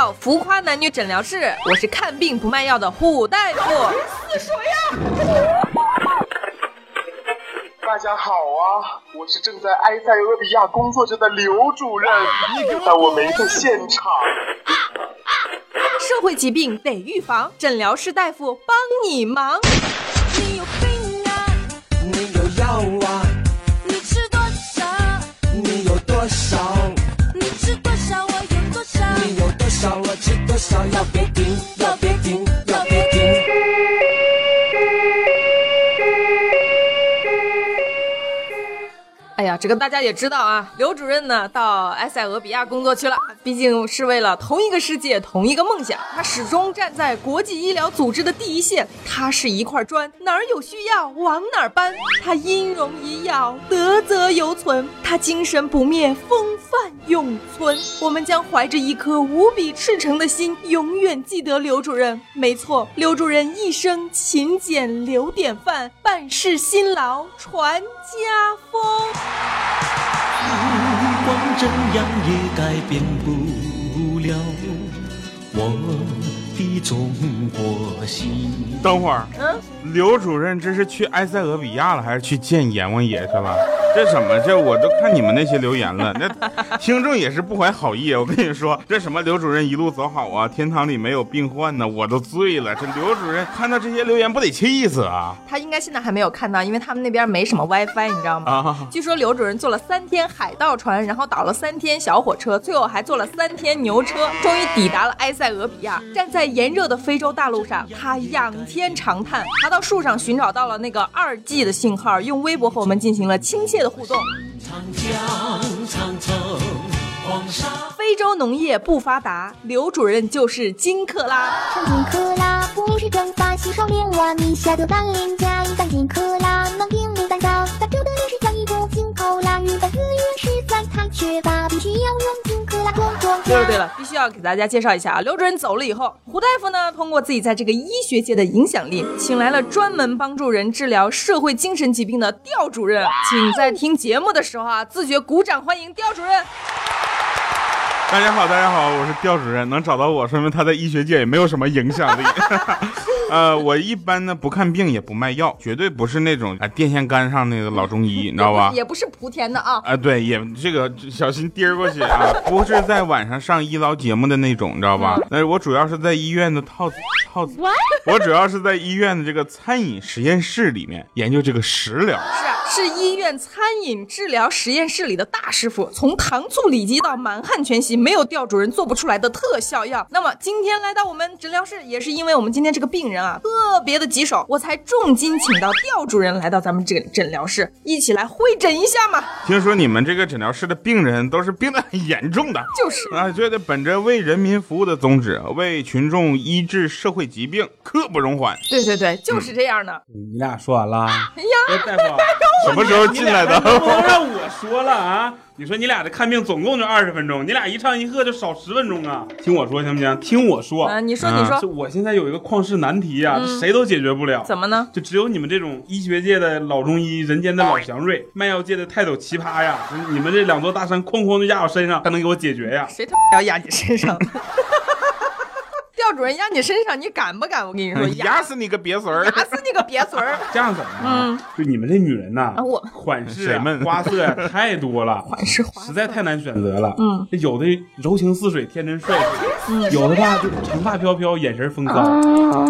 到浮夸男女诊疗室，我是看病不卖药的虎大夫。大家好啊，我是正在埃塞俄比亚工作着的刘主任，但我没在现场。社会疾病得预防，诊疗室大夫帮你忙。你有病啊！你有药啊？少？我吃多少？要别停，要别停，要别停。哎呀，这个大家也知道啊，刘主任呢到埃塞俄比亚工作去了，毕竟是为了同一个世界、同一个梦想。他始终站在国际医疗组织的第一线，他是一块砖，哪儿有需要往哪儿搬。他音容医药，德泽犹存；他精神不灭，风范永存。我们将怀着一颗无比赤诚的心，永远记得刘主任。没错，刘主任一生勤俭留典范，办事辛劳传家风。光这样也改变我的中国心。等会儿，嗯，刘主任这是去埃塞俄比亚了，还是去见阎王爷去了？这什么？这我都看你们那些留言了，那听众也是不怀好意。我跟你说，这什么刘主任一路走好啊，天堂里没有病患呢，我都醉了。这刘主任看到这些留言不得气死啊！他应该现在还没有看到，因为他们那边没什么 WiFi，你知道吗？啊，据说刘主任坐了三天海盗船，然后倒了三天小火车，最后还坐了三天牛车，终于抵达了埃塞俄比亚。站在炎热的非洲大陆上，他仰天长叹，爬到树上寻找到了那个二 G 的信号，用微博和我们进行了亲切的互动。长江长城黄沙。非洲农业不发达，刘主任就是金克拉。上金克拉，不是蒸发稀少连哇米下的甘霖加一单金克拉，能顶牡丹高，大洲的历史讲一个金口拉，日本资源实在太缺乏，必须要用对了对了，必须要给大家介绍一下啊，刘主任走了以后，胡大夫呢通过自己在这个医学界的影响力，请来了专门帮助人治疗社会精神疾病的刁主任，请在听节目的时候啊自觉鼓掌欢迎刁主任。大家好，大家好，我是刁主任，能找到我，说明他在医学界也没有什么影响力。呃，我一般呢不看病也不卖药，绝对不是那种啊电线杆上那个老中医，你知道吧？也不是莆田的啊。啊，对，也这个小心跌过去啊！不是在晚上上医疗节目的那种，你知道吧？那我主要是在医院的套套，我主要是在医院的这个餐饮实验室里面研究这个食疗。是医院餐饮治疗实验室里的大师傅，从糖醋里脊到满汉全席，没有调主任做不出来的特效药。那么今天来到我们诊疗室，也是因为我们今天这个病人啊特别的棘手，我才重金请到调主任来到咱们这个诊疗室，一起来会诊一下嘛。听说你们这个诊疗室的病人都是病得很严重的。就是啊，觉得本着为人民服务的宗旨，为群众医治社会疾病，刻不容缓。对对对，就是这样的。你俩说完了？哎呀，哎，大夫，什么时候进来的你俩能不能让我说了啊？你说你俩这看病总共就二十分钟，你俩一唱一和就少十分钟啊！听我说行不行？听我说，啊，你说嗯你说这我现在有一个旷世难题呀、这谁都解决不了。怎么呢？就只有你们这种医学界的老中医，人间的老祥瑞，卖药界的泰斗奇葩呀！你们这两座大山哐哐就压我身上，才能给我解决呀！谁他妈要压你身上？调主任压你身上，你敢不敢？我跟你说，压死你个瘪嘴儿！压死你个瘪嘴儿！这样怎么嗯？就你们这女人呐，啊我款式花色呀 太多了，款式花实在太难选择了。嗯，这有的柔情似水，天真帅气；有的吧就长发飘飘，眼神风骚。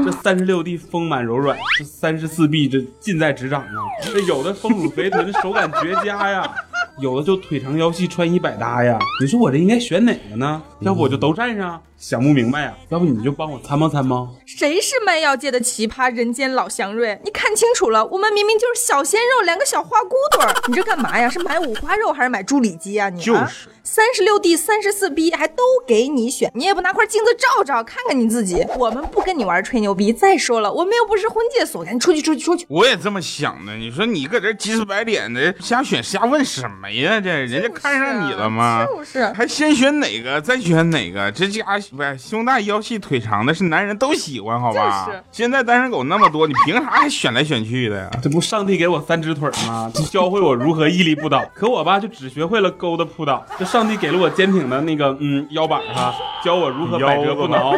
这三十六 D 丰满柔软，这三十四 B 这近在咫掌啊。这有的丰乳肥臀，手感绝佳呀。有的就腿长腰细，穿衣百搭呀。你说我这应该选哪个呢？要不我就都占上，想不明白呀。要不你就帮我参谋参谋。谁是卖药界的奇葩，人间老祥瑞？你看清楚了，我们明明就是小鲜肉，两个小花骨朵儿。你这干嘛呀？是买五花肉还是买猪里脊啊？你就是三十六 D、三十四 B 还都给你选，你也不拿块镜子照照，看看你自己。我们不跟你玩吹牛逼。再说了，我们又不是婚介所，赶紧出去，出去，出去。我也这么想的。你说你搁这急赤白脸的瞎选瞎问什么呀？这人家看上你了吗？就是还先选哪个，再选哪个？这家不是胸大腰细腿长的是男人都喜欢，好吧？就是现在单身狗那么多，你凭啥还选来选去的呀？这不上帝给我三只腿吗？就教会我如何屹立不倒。可我吧，就只学会了勾搭扑倒。这上帝给了我坚挺的那个嗯腰板哈，教我如何百折不挠。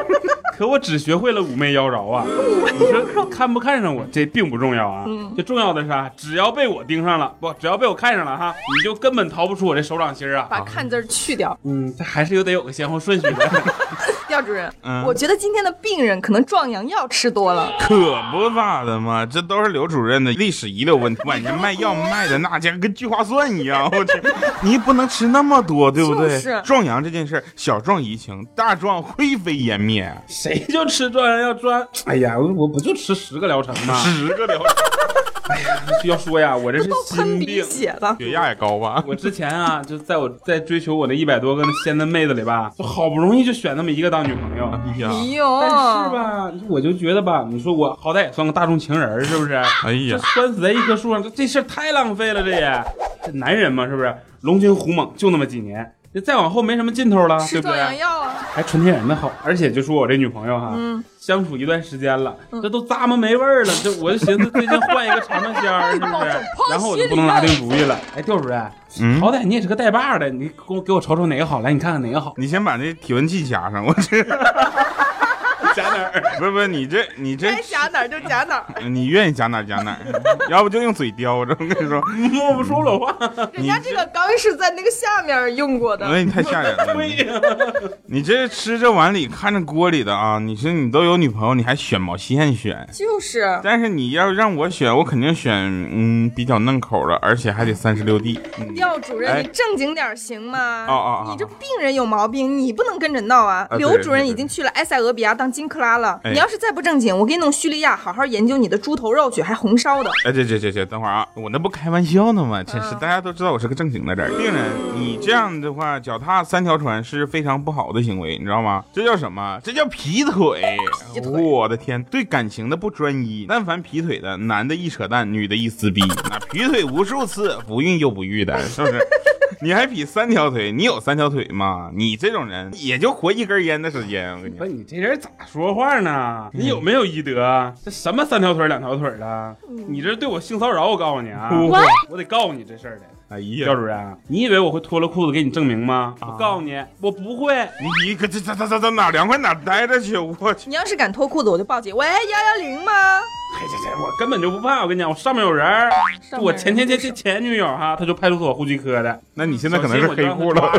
可我只学会了妩媚妖娆啊！你说看不看上我，这并不重要啊。就重要的是啊，只要被我盯上了，不，只要被我看上了哈，你就根本逃不出我这手掌心儿啊。把看字去掉。嗯，这还是有得有个先后顺序的。廖主任，嗯我觉得今天的病人可能壮阳药吃多了。可不咋的嘛，这都是刘主任的历史遗留问题。晚上卖药卖的那家跟聚划算一样，我去，你不能吃那么多，对不对？就是壮阳这件事儿，小壮怡情，大壮灰飞烟灭。谁就吃壮阳药壮？哎呀，我我不就吃十个疗程吗？十个疗程，哎呀要说呀，我这是都喷鼻心病。血了。血压也高吧？我之前啊，就在我在追求我那一百多个仙嫩妹子里吧，就好不容易就选那么一个当女朋友。哎呀，哎呦，但是吧，我就觉得吧，你说我好歹也算个大众情人，是不是？哎呀这拴死在一棵树上，这这事儿太浪费了，这也。这男人嘛，是不是？龙精虎猛就那么几年，这再往后没什么劲头了，对不吃壮阳对？药啊！还纯天然的好，而且就说我这女朋友哈，嗯相处一段时间了，这都咂摸没味儿了，这我就寻思最近换一个尝尝鲜儿，是不是？然后我就不能拿定主意了。哎，调主任，嗯好歹你也是个带把儿的，你给我给我瞅瞅哪个好，来你看看哪个好。你先把那体温计加上，我这 夹哪儿？不是不是你这你这该夹哪儿就夹哪儿。你愿意夹哪儿夹哪儿，要不就用嘴叼着。我跟你说，摸不出了话。人家这个刚是在那个下面用过的。哎，你太吓人了。对你呀，你这吃着碗里看着锅里的啊！你说你都有女朋友，你还选毛线选？就是，但是你要让我选，我肯定选嗯比较嫩口的，而且还得三十六 D。嗯，廖主任，哎你正经点儿行吗？哦哦哦你这病人有毛病，你不能跟着闹啊！刘主任已经去了埃塞俄比亚当金克拉了，哎你要是再不正经，我给你弄叙利亚，好好研究你的猪头肉去，还红烧的。哎，这这这这，等会儿啊，我那不开玩笑呢吗？真是，嗯大家都知道我是个正经的人。病人，你这样的话，脚踏三条船是非常不好的行为，你知道吗？这叫什么？这叫劈腿！劈腿我的天，对感情的不专一，但凡劈腿的，男的一扯淡，女的一撕逼，那劈腿无数次，不孕又不育的，是不是？你还比三条腿？你有三条腿吗？你这种人也就活一根烟的时间。我跟你说，不是你这人咋说话呢？你有没有医德？这什么三条腿两条腿的？你这对我性骚扰，我告诉你啊，我得告诉你这事儿的。哎廖呀，主任，你以为我会脱了裤子给你证明吗？我告诉你，我不会。你你可这这这这这哪凉快哪待着去？我去。你要是敢脱裤子，我就报警。喂，幺幺零吗？嘿，这这我根本就不怕。我跟你讲，我上面有人我前前前前前女友哈，她就派出所户籍科的。那你现在可能是黑户了。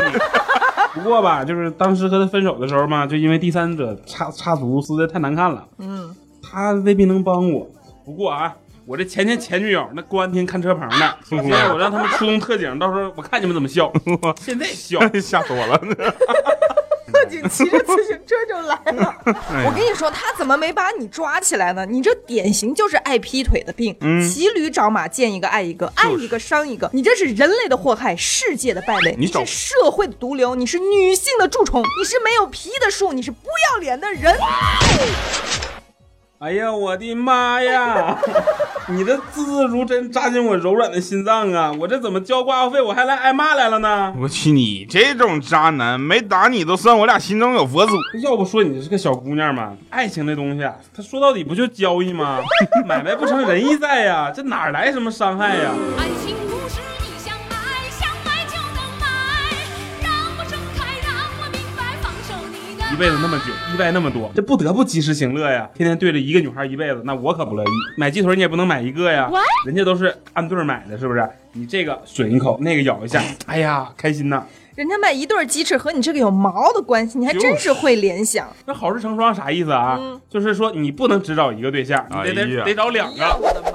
不过吧，就是当时和他分手的时候嘛，就因为第三者插插足撕的太难看了，嗯，他未必能帮我。不过啊，我这前前前女友那公安厅看车棚呢，现在我让他们出动特警，到时候我看你们怎么笑。现在笑，吓死我了！特警骑着自行车就来了。哎我跟你说，他怎么没把你抓起来呢？你这典型就是爱劈腿的病，嗯骑驴找马，见一个爱一个，爱一个伤一个。你这是人类的祸害，世界的败类，你是社会的毒瘤，你是女性的蛀虫，你是没有皮的树，你是不要脸的人。哎呀，我的妈呀！你的字字如针扎进我柔软的心脏啊！我这怎么交挂号费我还来挨骂来了呢？我去，你这种渣男，没打你都算我俩心中有佛祖。要不说你是个小姑娘嘛，爱情这东西啊，它说到底不就交易吗？买卖不成仁义在呀，这哪来什么伤害呀？爱情一辈子那么久，意外那么多，这不得不及时行乐呀！天天对着一个女孩一辈子，那我可不乐意。买鸡腿你也不能买一个呀，人家都是按对儿买的，是不是？你这个吮一口，那个咬一下，哎呀，开心呐！人家卖一对儿鸡翅和你这个有毛的关系，你还真是会联想。那好事成双啥意思啊？就是说你不能只找一个对象，你得哎得得找两个。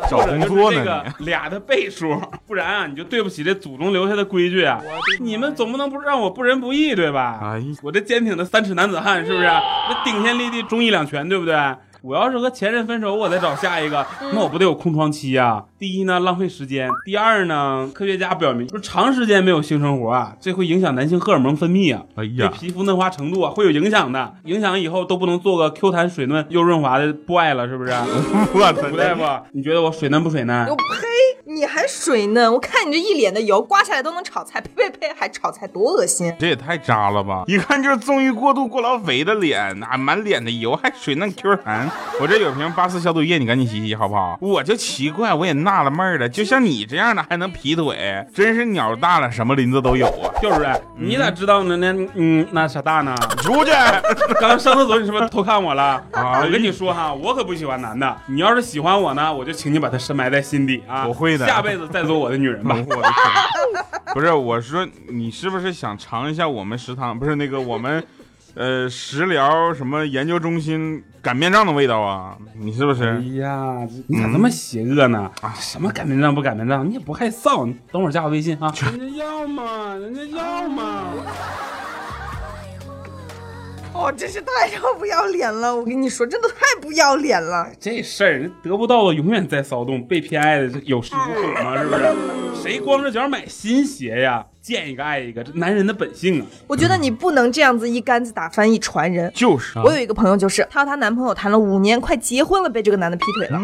找工作呢这个 俩的倍数，不然啊，你就对不起这祖宗留下的规矩啊！你们总不能不让我不仁不义，对吧？哎，我这坚挺的三尺男子汉是不是？那顶天立地，忠义两全，对不对？我要是和前任分手，我再找下一个，那我不得有空窗期呀、第一呢，浪费时间；第二呢，科学家表明，说长时间没有性生活啊，这会影响男性荷尔蒙分泌啊，哎呀对皮肤嫩滑程度啊会有影响的，影响以后都不能做个 Q 弹水嫩又润滑的 boy 了，是不是？我操吴大夫，你觉得我水嫩不水嫩我？呸！你还水嫩，我看你这一脸的油，刮下来都能炒菜，呸呸呸，还炒菜多恶心！这也太渣了吧！一看就是纵欲过度、过劳肥的脸，啊，满脸的油，还水嫩 Q 弹。我这有瓶八四消毒液，你赶紧洗洗好不好？我就奇怪，我也纳了闷儿了，就像你这样的还能劈腿，真是鸟大了什么林子都有啊！就是，你咋知道呢？那嗯，那啥大呢？出去！刚 刚上厕所，你是不是偷看我了？啊我跟你说哈，我可不喜欢男的。你要是喜欢我呢，我就请你把他深埋在心底啊。我会的下辈子再做我的女人吧。我的天！不是，我说你是不是想尝一下我们食堂不是那个我们，呃，食疗什么研究中心擀面杖的味道啊？你是不是哎是？呀，你咋那么邪恶呢？啊，什么擀面杖不擀面杖，你也不害臊。你等会儿加我微信啊。人家要嘛，人家要嘛。哦，真是太不要脸了！我跟你说，真的太不要脸了。这事儿得不到的永远在骚动，被偏爱的这有恃无恐嘛，是不是？谁光着脚买新鞋呀？见一个爱一个，这男人的本性啊！我觉得你不能这样子一竿子打翻一船人。就是啊我有一个朋友，就是她和她男朋友谈了五年，快结婚了，被这个男的劈腿了。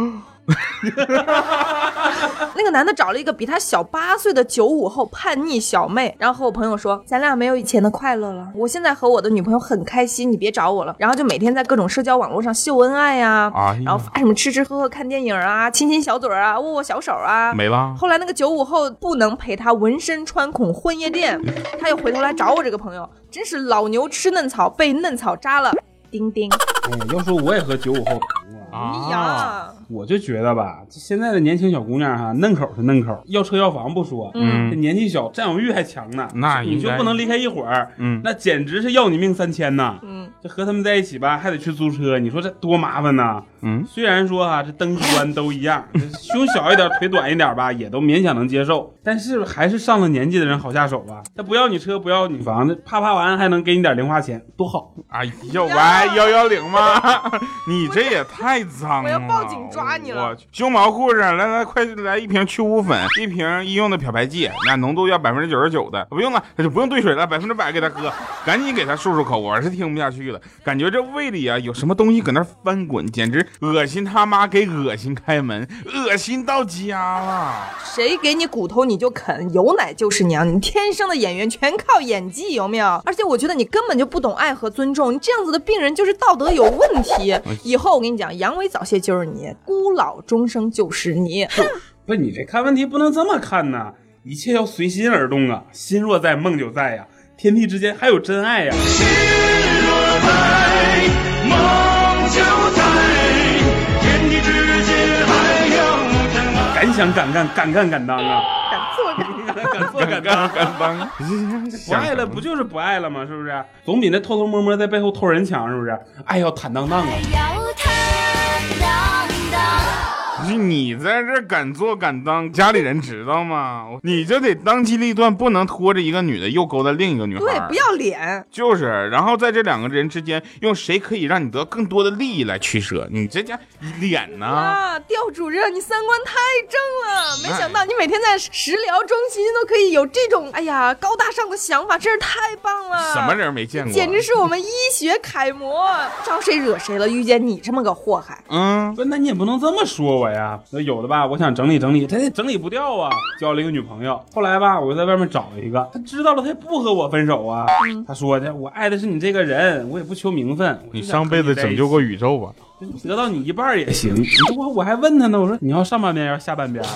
那个男的找了一个比他小八岁的九五后叛逆小妹，然后和我朋友说：“咱俩没有以前的快乐了，我现在和我的女朋友很开心，你别找我了。”然后就每天在各种社交网络上秀恩爱呀、哎然后发什么吃吃喝喝、看电影啊、亲亲小嘴儿啊、握握小手啊，没了。后来那个九五后不能陪他纹身穿孔混夜店，他又回头来找我这个朋友，真是老牛吃嫩草，被嫩草扎了。丁丁，哎，要说我也和九五后谈过啊，哎呀，我就觉得吧，这现在的年轻小姑娘哈，嫩口是嫩口，要车要房不说，嗯这年纪小占有欲还强呢。那你就不能离开一会儿，嗯那简直是要你命三千呐。嗯，这和他们在一起吧，还得去租车，你说这多麻烦呐。嗯，虽然说哈、这登一关都一样，胸小一点、腿短一点吧，也都勉强能接受，但是还是上了年纪的人好下手吧。他不要你车，不要你房子，啪啪完还能给你点零花钱，多好。哎呀，喂，幺幺零吗？你这也太脏了！我要报警抓你了我去胸毛护士，来来，快来一瓶去污粉，一瓶医用的漂白剂，那浓度要百分之九十九的，不用了，那就不用兑水了，百分之百给他喝，赶紧给他漱漱口。我是听不下去了，感觉这胃里啊有什么东西搁那翻滚，简直恶心他妈给恶心开门，恶心到家了。谁给你骨头你就啃，有奶就是娘，你天生的演员全靠演技，有没有？而且我觉得你根本就不懂爱和尊重，你这样子的病人就是道德有问题。以后我跟你讲，阳痿早泄就是你，孤老终生就是你。不是你这看问题不能这么看呐，一切要随心而动啊，心若在，梦就在呀，天地之间还有真爱呀。敢想敢干，敢干敢当啊！敢做敢当敢做敢当，敢当，不爱了不就是不爱了吗？是不是？总比那偷偷摸摸在背后偷人强，是不是？爱要坦荡荡啊！要坦荡荡。不是你在这敢做敢当，家里人知道吗？你就得当机立断，不能拖着一个女的又勾搭另一个女孩。对，不要脸。就是，然后在这两个人之间，用谁可以让你得更多的利益来取舍。你这家脸呢？啊，调主任，你三观太正了！没想到你每天在食疗中心都可以有这种哎呀高大上的想法，真是太棒了！什么人没见过？简直是我们医学楷模，招谁惹谁了？遇见你这么个祸害，嗯，不，那你也不能这么说我呀。那有的吧，我想整理整理，他也整理不掉啊。交了一个女朋友，后来吧，我又在外面找了一个，他知道了，他也不和我分手啊。他说的，我爱的是你这个人，我也不求名分。你上辈子拯救过宇宙吧？得到你一半儿也行。我我还问他呢，我说你要上半边要下半边儿，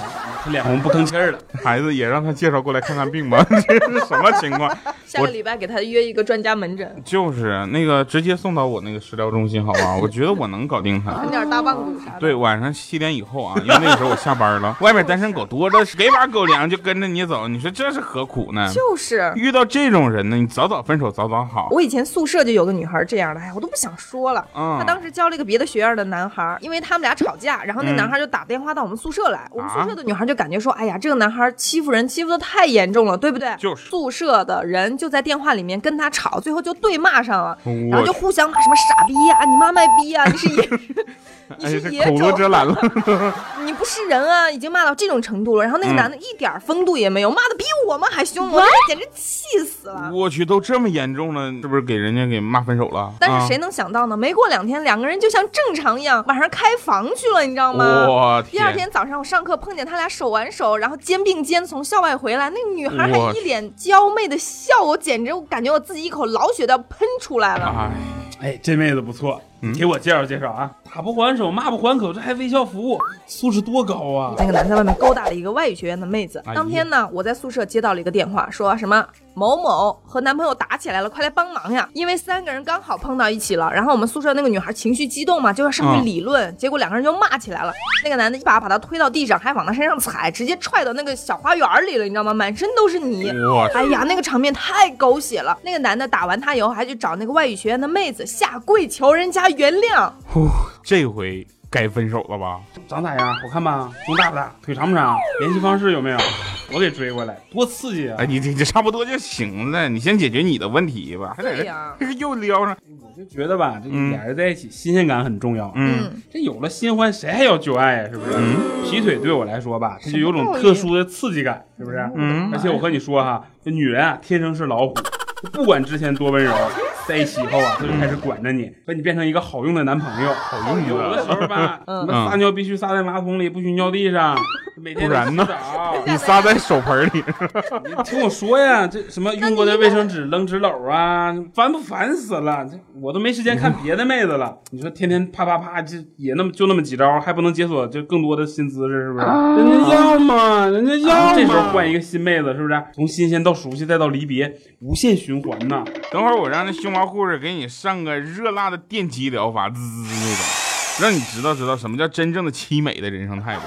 他脸红不吭气儿了。孩子也让他介绍过来看看病吧？这是什么情况？下个礼拜给他约一个专家门诊，就是那个直接送到我那个食疗中心，好吧？我觉得我能搞定他。啃点大棒骨啥的。对，晚上七点以后啊，因为那个时候我下班了，外面单身狗多着，给把狗粮就跟着你走，你说这是何苦呢？就是。遇到这种人呢，你早早分手，早早好。我以前宿舍就有个女孩这样的，哎，我都不想说了。嗯她当时交了一个别的学院的男孩，因为他们俩吵架，然后那嗯男孩就打电话到我们宿舍来。我们宿啊舍的女孩就感觉说，哎呀，这个男孩欺负人，欺负的太严重了，对不对？就是宿舍的人就在电话里面跟他吵，最后就对骂上了，然后就互相骂什么傻逼呀、你妈卖逼 呀、你是野。你哎，是野种，遮拦了。你不是人啊，已经骂到这种程度了。然后那个嗯男的一点风度也没有，骂的比我们还凶，我简直气死了。我去，都这么严重了，是不是给人家给骂分手了？但是谁啊能想到呢？没过两天，两个人就像正常一样，晚上开房去了，你知道吗？我第二天早上我上课碰见他俩手挽手，然后肩并肩从校外回来，那个女孩还一脸娇媚的笑，我简直我感觉我自己一口老血都要喷出来了。哎，哎，这妹子不错，你给我介绍介绍啊！打不还手，骂不还口，这还微笑服务，素质多高啊！那个男在外面勾搭了一个外语学院的妹子。哎当天呢，我在宿舍接到了一个电话，说什么某某和男朋友打起来了，快来帮忙呀！因为三个人刚好碰到一起了，然后我们宿舍那个女孩情绪激动嘛，就要上去嗯理论，结果两个人就骂起来了。那个男的一把把她推到地上，还往她身上踩，直接踹到那个小花园里了，你知道吗？满身都是泥。我哎呀，那个场面太狗血了！那个男的打完她以后，还去找那个外语学院的妹子下跪求人家原谅。呼，这回该分手了吧？长咋样？好看吧？胸大不大？腿长不长？联系方式有没有？我给追过来，多刺激啊！哎，你这这差不多就行了，你先解决你的问题吧，还在这对呀这个又撩上，我就觉得吧，这嗯俩人在一起新鲜感很重要。嗯这有了新欢，谁还要旧爱呀？是不是？嗯劈腿对我来说吧，它就有种特殊的刺激感，是不是？嗯而且我和你说哈，这女人啊，天生是老虎，不管之前多温柔，在一起以后啊，他就开始管着你，把你变成一个好用的男朋友。好用有的时候吧，嗯。什么撒尿必须撒在马桶里，不许尿地上，每天不然呢。你撒在手盆里，你听我说呀，这什么用过的卫生纸扔纸篓啊，烦不烦死了？这我都没时间看别的妹子了。你说天天啪啪啪，这也那么就那么几招，还不能解锁就更多的新姿势，是不是？人家要嘛，人家要这时候换一个新妹子，是不是？从新鲜到熟悉再到离别，无限循环呐。等会儿我让那胸毛护士给你上个热辣的电击疗法，滋滋滋那种，让你知道知道什么叫真正的凄美的人生态度。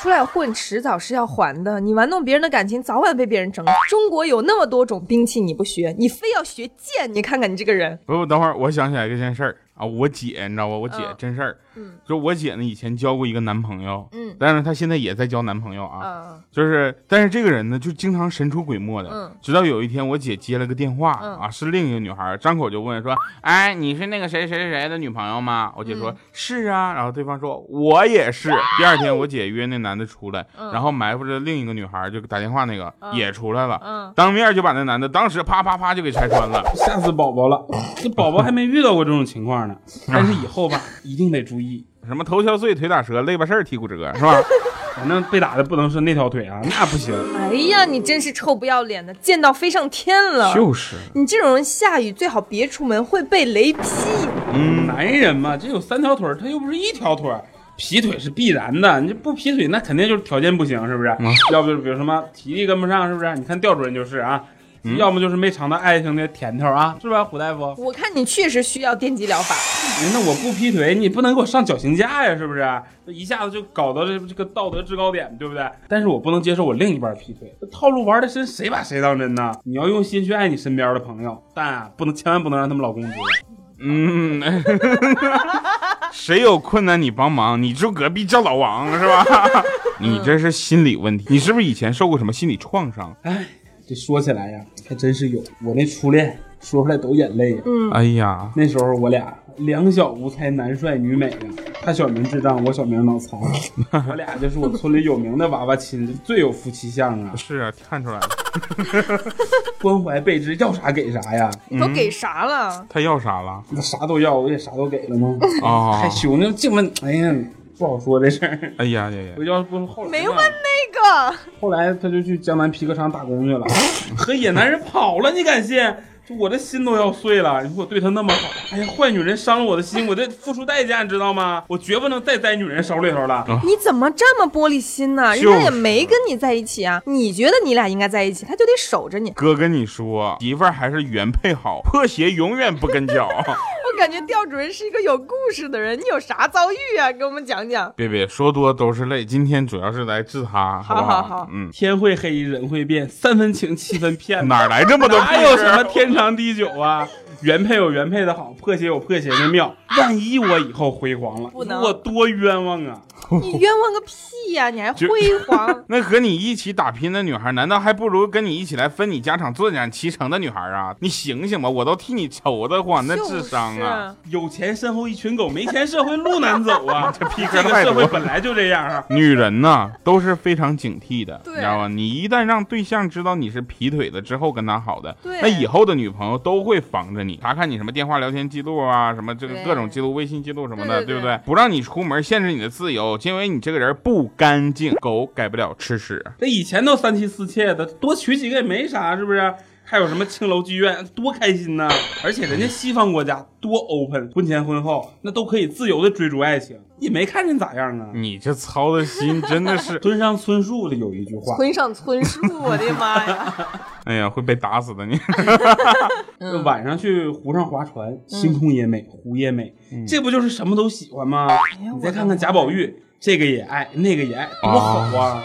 出来混，迟早是要还的。你玩弄别人的感情，早晚被别人整。中国有那么多种兵器，你不学，你非要学剑，你看看你这个人。不不，等会儿我想起来一件事儿啊，我姐你知道吧？我姐嗯真事儿，嗯就我姐呢以前交过一个男朋友，嗯。但是她现在也在交男朋友啊，嗯就是但是这个人呢就经常神出鬼没的，嗯。直到有一天我姐接了个电话、嗯。啊，是另一个女孩，张口就问说，哎，你是那个谁谁谁谁的女朋友吗？我姐说、嗯是啊，然后对方说我也是。第二天我姐约那男的出来，嗯。然后埋伏着另一个女孩就打电话那个、嗯。也出来了，嗯。当面就把那男的当时啪啪啪就给拆穿了。吓死宝宝了，这宝宝还没遇到过这种情况呢。但是以后吧，一定得注意，什么头敲碎、腿打折、肋巴事儿、踢骨折，是吧？反正被打的不能是那条腿啊，那不行。哎呀，你真是臭不要脸的，贱到飞上天了。就是，你这种人下雨最好别出门，会被雷劈。嗯，男人嘛，这有三条腿儿，他又不是一条腿儿，劈腿是必然的。你这不劈腿，那肯定就是条件不行，是不是？要不就是比如什么体力跟不上，是不是？你看调主任就是啊，要么就是没尝到爱情的甜头啊，是吧，胡大夫？我看你确实需要电击疗法。哎那我不劈腿，你不能给我上绞刑架呀，是不是？这一下子就搞到这这个道德制高点，对不对？但是我不能接受我另一半劈腿，这套路玩的深，谁把谁当真呢？你要用心去爱你身边的朋友，但啊，不能千万不能让他们老公知道。嗯，谁有困难你帮忙，你住隔壁叫老王是吧？你这是心理问题，你是不是以前受过什么心理创伤？哎，这说起来呀，还真是有。我那初恋说出来都眼泪呀。嗯哎呀，那时候我俩两小无猜，男帅女美呀。他小名智障，我小名脑残，我俩就是我村里有名的娃娃亲，最有夫妻相啊，是啊，看出来了，关怀备至，要啥给啥呀。都给啥了？他要啥了？那啥都要，我也啥都给了吗？哦害，羞呢，这么哎呀，不好说这事儿。哎呀呀呀我，要不是后来没问那个。后来他就去江南皮革厂打工去了，和野男人跑了，你敢信？就我这心都要碎了。你说我对他那么好，哎呀，坏女人伤了我的心，我得付出代价，你知道吗？我绝不能再栽女人手里头了。你怎么这么玻璃心呢？人就是家也没跟你在一起啊，你觉得你俩应该在一起，他就得守着你。哥跟你说，媳妇儿还是原配好，破鞋永远不跟脚。我感觉调主任是一个有故事的人，你有啥遭遇啊？给我们讲讲。别别说多都是泪，今天主要是来治他，好不好好好嗯，天会黑，人会变，三分情，七分骗。哪来这么多故事？哪有什么天长地久啊？原配有原配的好，破鞋有破鞋的妙。万一我以后辉煌了，不能我多冤枉啊！你冤枉个屁呀、你还就辉煌。那和你一起打拼的女孩，难道还不如跟你一起来分你家产、坐享其成的女孩啊？你醒醒吧，我都替你愁得慌，那智商啊！有钱身后一群狗，没钱社会路难走啊！这屁这个社嗑太多会本来就这样啊。女人呐，都是非常警惕的，你知道吗？你一旦让对象知道你是劈腿的之后跟他好的，那以后的女朋友都会防着你，查看你什么电话聊天记录啊，什么这个各种记录、微信记录什么的，对对不对？不让你出门，限制你的自由，因为你这个人不干净，狗改不了吃屎。这以前都三妻四妾的，多娶几个也没啥，是不是？还有什么青楼妓院，多开心呐！而且人家西方国家多 open，婚前婚后那都可以自由的追逐爱情，也没看人咋样啊。你这操的心真的是，村上春树的有一句话，村上春树，我的妈呀！哎呀，会被打死的你。晚上去湖上划船，星空也美，湖也美，这不就是什么都喜欢吗？你再看看贾宝玉，这个也爱，那个也爱，多好啊！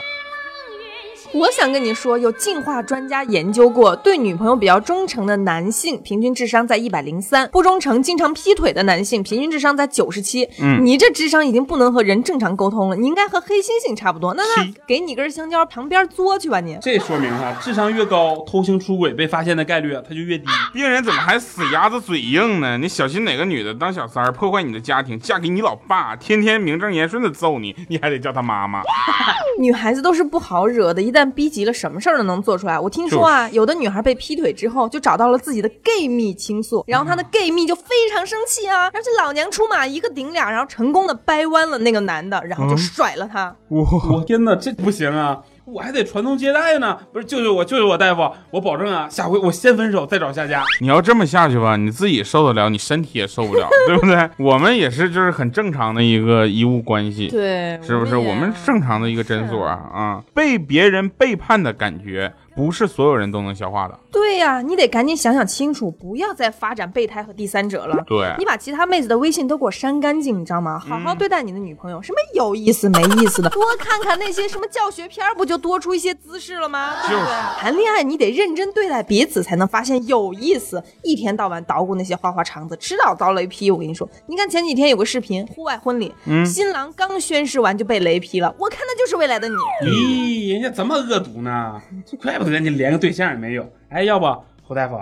我想跟你说，有进化专家研究过，对女朋友比较忠诚的男性平均智商在一百零三，不忠诚、经常劈腿的男性平均智商在九十七。嗯你这智商已经不能和人正常沟通了，你应该和黑猩猩差不多。那那给你根香蕉，旁边嘬去吧你。这说明哈、智商越高，偷腥出轨被发现的概率啊，它就越低。病人怎么还死鸭子嘴硬呢？你小心哪个女的当小三儿，破坏你的家庭，嫁给你老爸，天天名正言顺的揍你，你还得叫他妈妈。女孩子都是不好惹的，一旦逼急了，什么事儿都能做出来。我听说啊，有的女孩被劈腿之后，就找到了自己的 gay 蜜倾诉，然后她的 gay 蜜就非常生气啊，而且老娘出马一个顶俩，然后成功的掰弯了那个男的，然后就甩了他。我天哪，这不行啊！我还得传宗接代呢。不是，救救我，救救我，大夫！我保证啊，下回我先分手，再找下家。你要这么下去吧，你自己受得了，你身体也受不了，对不对？我们也是，就是很正常的一个医务关系。对，是不是？我们正常的一个诊所啊，啊，被别人背叛的感觉，不是所有人都能消化的。对呀、你得赶紧想想清楚，不要再发展备胎和第三者了。对你把其他妹子的微信都给我删干净，你知道吗？好好对待你的女朋友，什么有意思没意思的，多看看那些什么教学片，不就多出一些姿势了吗？对不对？谈恋爱你得认真对待彼此，才能发现有意思。一天到晚捣鼓那些花花肠子，迟早遭雷劈。我跟你说，你看前几天有个视频，户外婚礼，新郎刚宣誓完就被雷劈了，我看的就是未来的你。咦，人家怎么恶毒呢？怪不得人家连个对象也没有。哎，要不胡大夫，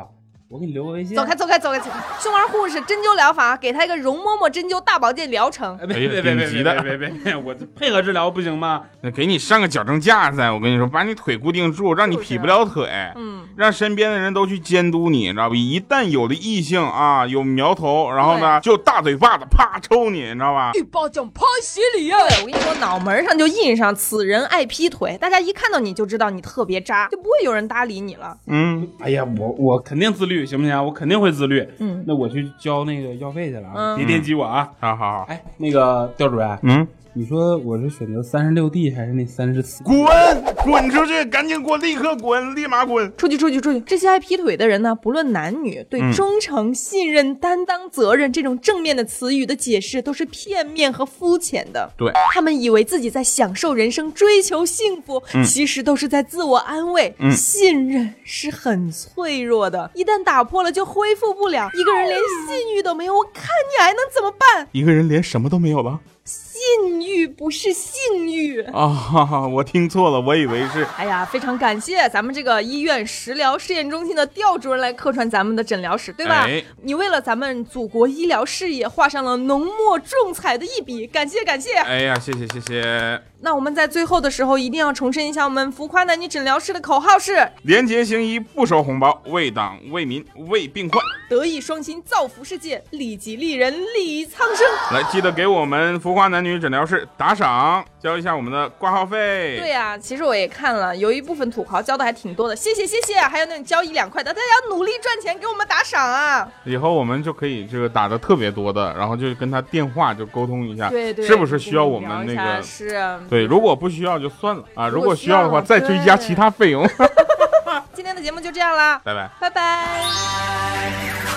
我给你留个微信。走开走开走开走开。胸儿护士针灸疗法给他一个容嬷嬷针灸大保健疗程别别别别别别别我配合治疗不行吗？那给你上个矫正架噻我跟你说把你腿固定住让你劈不了腿嗯让身边的人都去监督你知道吧？一旦有的异性啊有苗头然后呢就大嘴巴子啪抽你你知道吧？一包就拍死你对我跟你说脑门上就印上此人爱劈腿大家一看到你就知道你特别渣就不会有人搭理你了。嗯。哎呀我我肯定自律行不行？我肯定会自律。嗯，那我去交那个药费去了啊，嗯别惦记我啊。好好好，哎，那个刁主任，嗯，你说我是选择三十六 D 还是那三十四？滚滚出去，赶紧给我，立刻滚，立马滚！出去，出去，出去！这些爱劈腿的人呢，不论男女，对嗯忠诚、信任、担当、责任这种正面的词语的解释都是片面和肤浅的。对，他们以为自己在享受人生、追求幸福，嗯其实都是在自我安慰。嗯信任是很脆弱的，一旦打破了就恢复不了。一个人连信誉都没有，我看你还能怎么办？一个人连什么都没有了信誉不是信誉。啊！哈哈，我听错了，我以为是哎呀，非常感谢咱们这个医院食疗试验中心的调主任来客串咱们的诊疗室，对吧？哎你为了咱们祖国医疗事业画上了浓墨重彩的一笔，感谢感谢。哎呀，谢谢谢谢。那我们在最后的时候一定要重申一下我们浮夸男女诊疗室的口号是：廉洁行医，不收红包，为党为民为病患。德艺双馨，造福世界；利己利人，利苍生。来，记得给我们浮夸男女诊疗室打赏，交一下我们的挂号费。对呀、其实我也看了，有一部分土豪交的还挺多的，谢谢谢谢。还有那种交一两块的，大家要努力赚钱，给我们打赏啊！以后我们就可以这个打的特别多的，然后就跟他电话就沟通一下，对对，是不是需要我们那个？是啊，对，如果不需要就算了啊，如如果需要果需要的话再追加其他费用。今天的节目就这样啦，拜拜。拜拜。